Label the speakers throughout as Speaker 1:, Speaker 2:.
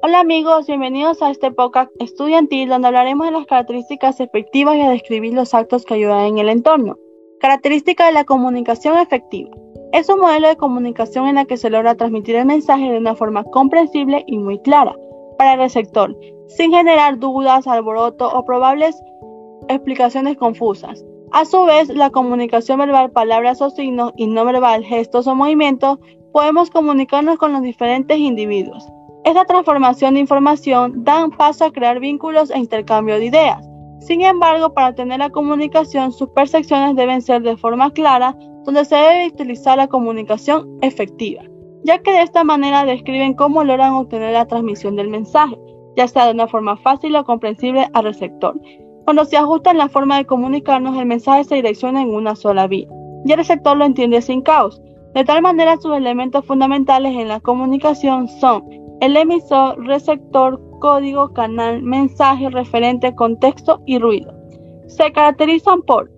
Speaker 1: Hola amigos, bienvenidos a este podcast estudiantil donde hablaremos de las características efectivas y a describir los actos que ayudan en el entorno. Característica de la comunicación efectiva. Es un modelo de comunicación en la que se logra transmitir el mensaje de una forma comprensible y muy clara para el receptor, sin generar dudas, alboroto o probables explicaciones confusas. A su vez, la comunicación verbal, palabras o signos y no verbal, gestos o movimientos, podemos comunicarnos con los diferentes individuos. Esta transformación de información da paso a crear vínculos e intercambio de ideas. Sin embargo, para tener la comunicación, sus percepciones deben ser de forma clara, donde se debe utilizar la comunicación efectiva, ya que de esta manera describen cómo logran obtener la transmisión del mensaje, ya sea de una forma fácil o comprensible al receptor. Cuando se ajusta en la forma de comunicarnos, el mensaje se direcciona en una sola vía, y el receptor lo entiende sin caos. De tal manera, sus elementos fundamentales en la comunicación son el emisor, receptor, código, canal, mensaje, referente, contexto y ruido. Se caracterizan por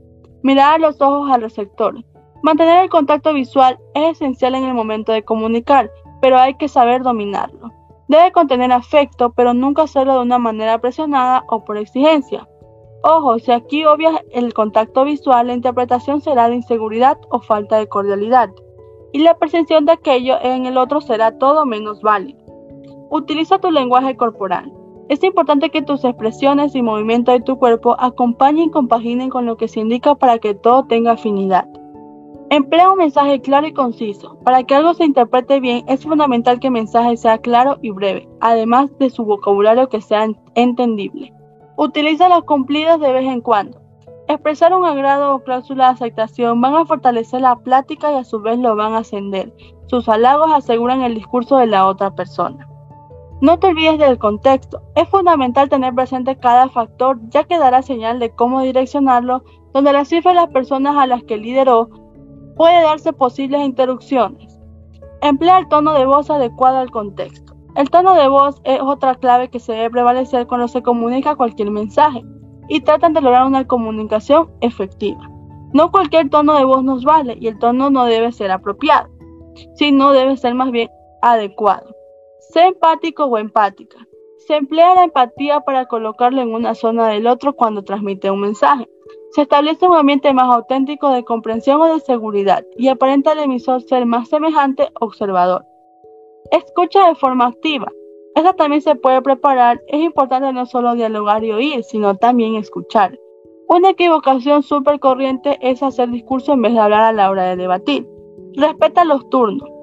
Speaker 1: mirar a los ojos al receptor. Mantener el contacto visual es esencial en el momento de comunicar, pero hay que saber dominarlo. Debe contener afecto, pero nunca hacerlo de una manera presionada o por exigencia. Ojo, si aquí obvia el contacto visual, la interpretación será de inseguridad o falta de cordialidad, y la percepción de aquello en el otro será todo menos válido. Utiliza tu lenguaje corporal. Es importante que tus expresiones y movimientos de tu cuerpo acompañen y compaginen con lo que se indica para que todo tenga afinidad. Emplea un mensaje claro y conciso. Para que algo se interprete bien es fundamental que el mensaje sea claro y breve, además de su vocabulario que sea entendible. Utiliza los cumplidos de vez en cuando. Expresar un agrado o cláusula de aceptación van a fortalecer la plática y a su vez lo van a ascender. Sus halagos aseguran el discurso de la otra persona. No te olvides del contexto. Es fundamental tener presente cada factor ya que dará señal de cómo direccionarlo, donde la cifra de las personas a las que lideró puede darse posibles interrupciones. Emplea el tono de voz adecuado al contexto. El tono de voz es otra clave que se debe prevalecer cuando se comunica cualquier mensaje y tratan de lograr una comunicación efectiva. No cualquier tono de voz nos vale y el tono no debe ser apropiado, sino debe ser más bien adecuado. Sé empático o empática. Se emplea la empatía para colocarlo en una zona del otro cuando transmite un mensaje. Se establece un ambiente más auténtico de comprensión o de seguridad y aparenta al emisor ser más semejante observador. Escucha de forma activa. Esta también se puede preparar. Es importante no solo dialogar y oír, sino también escuchar. Una equivocación súper corriente es hacer discurso en vez de hablar a la hora de debatir. Respeta los turnos.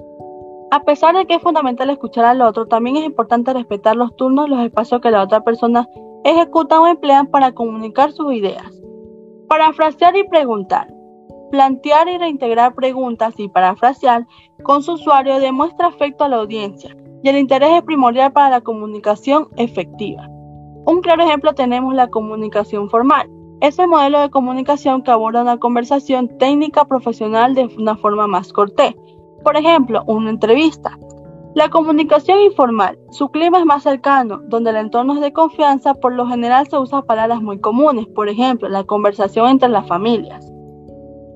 Speaker 1: A pesar de que es fundamental escuchar al otro, también es importante respetar los turnos los espacios que la otra persona ejecuta o emplea para comunicar sus ideas. Parafrasear y preguntar. Plantear y reintegrar preguntas y parafrasear con su usuario demuestra afecto a la audiencia y el interés es primordial para la comunicación efectiva. Un claro ejemplo tenemos la comunicación formal. Es el modelo de comunicación que aborda una conversación técnica profesional de una forma más cortés por ejemplo, una entrevista. La comunicación informal. Su clima es más cercano, donde el entorno es de confianza, por lo general se usan palabras muy comunes, por ejemplo, la conversación entre las familias.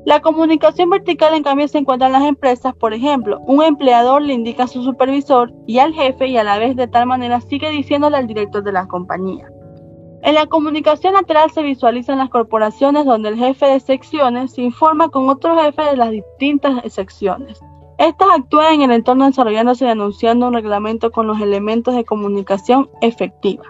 Speaker 1: La comunicación vertical, en cambio, se encuentra en las empresas, por ejemplo, un empleador le indica a su supervisor y al jefe y a la vez de tal manera sigue diciéndole al director de la compañía. En la comunicación lateral se visualizan las corporaciones donde el jefe de secciones se informa con otro jefe de las distintas secciones. Estas actúan en el entorno desarrollándose y anunciando un reglamento con los elementos de comunicación efectiva.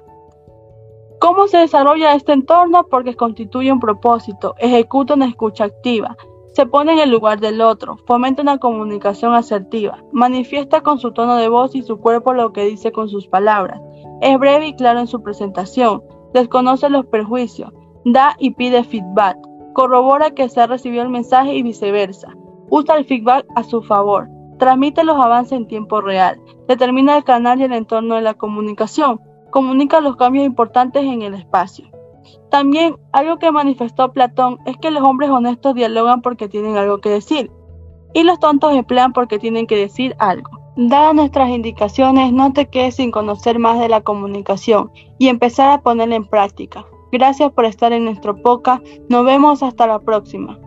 Speaker 1: ¿Cómo se desarrolla este entorno? Porque constituye un propósito, ejecuta una escucha activa, se pone en el lugar del otro, fomenta una comunicación asertiva, manifiesta con su tono de voz y su cuerpo lo que dice con sus palabras, es breve y claro en su presentación, desconoce los perjuicios, da y pide feedback, corrobora que se ha recibido el mensaje y viceversa, Usa el feedback a su favor. Transmite los avances en tiempo real. Determina el canal y el entorno de la comunicación. Comunica los cambios importantes en el espacio. También algo que manifestó Platón es que los hombres honestos dialogan porque tienen algo que decir y los tontos emplean porque tienen que decir algo. Dadas nuestras indicaciones, no te quedes sin conocer más de la comunicación y empezar a ponerla en práctica. Gracias por estar en nuestro podcast. Nos vemos hasta la próxima.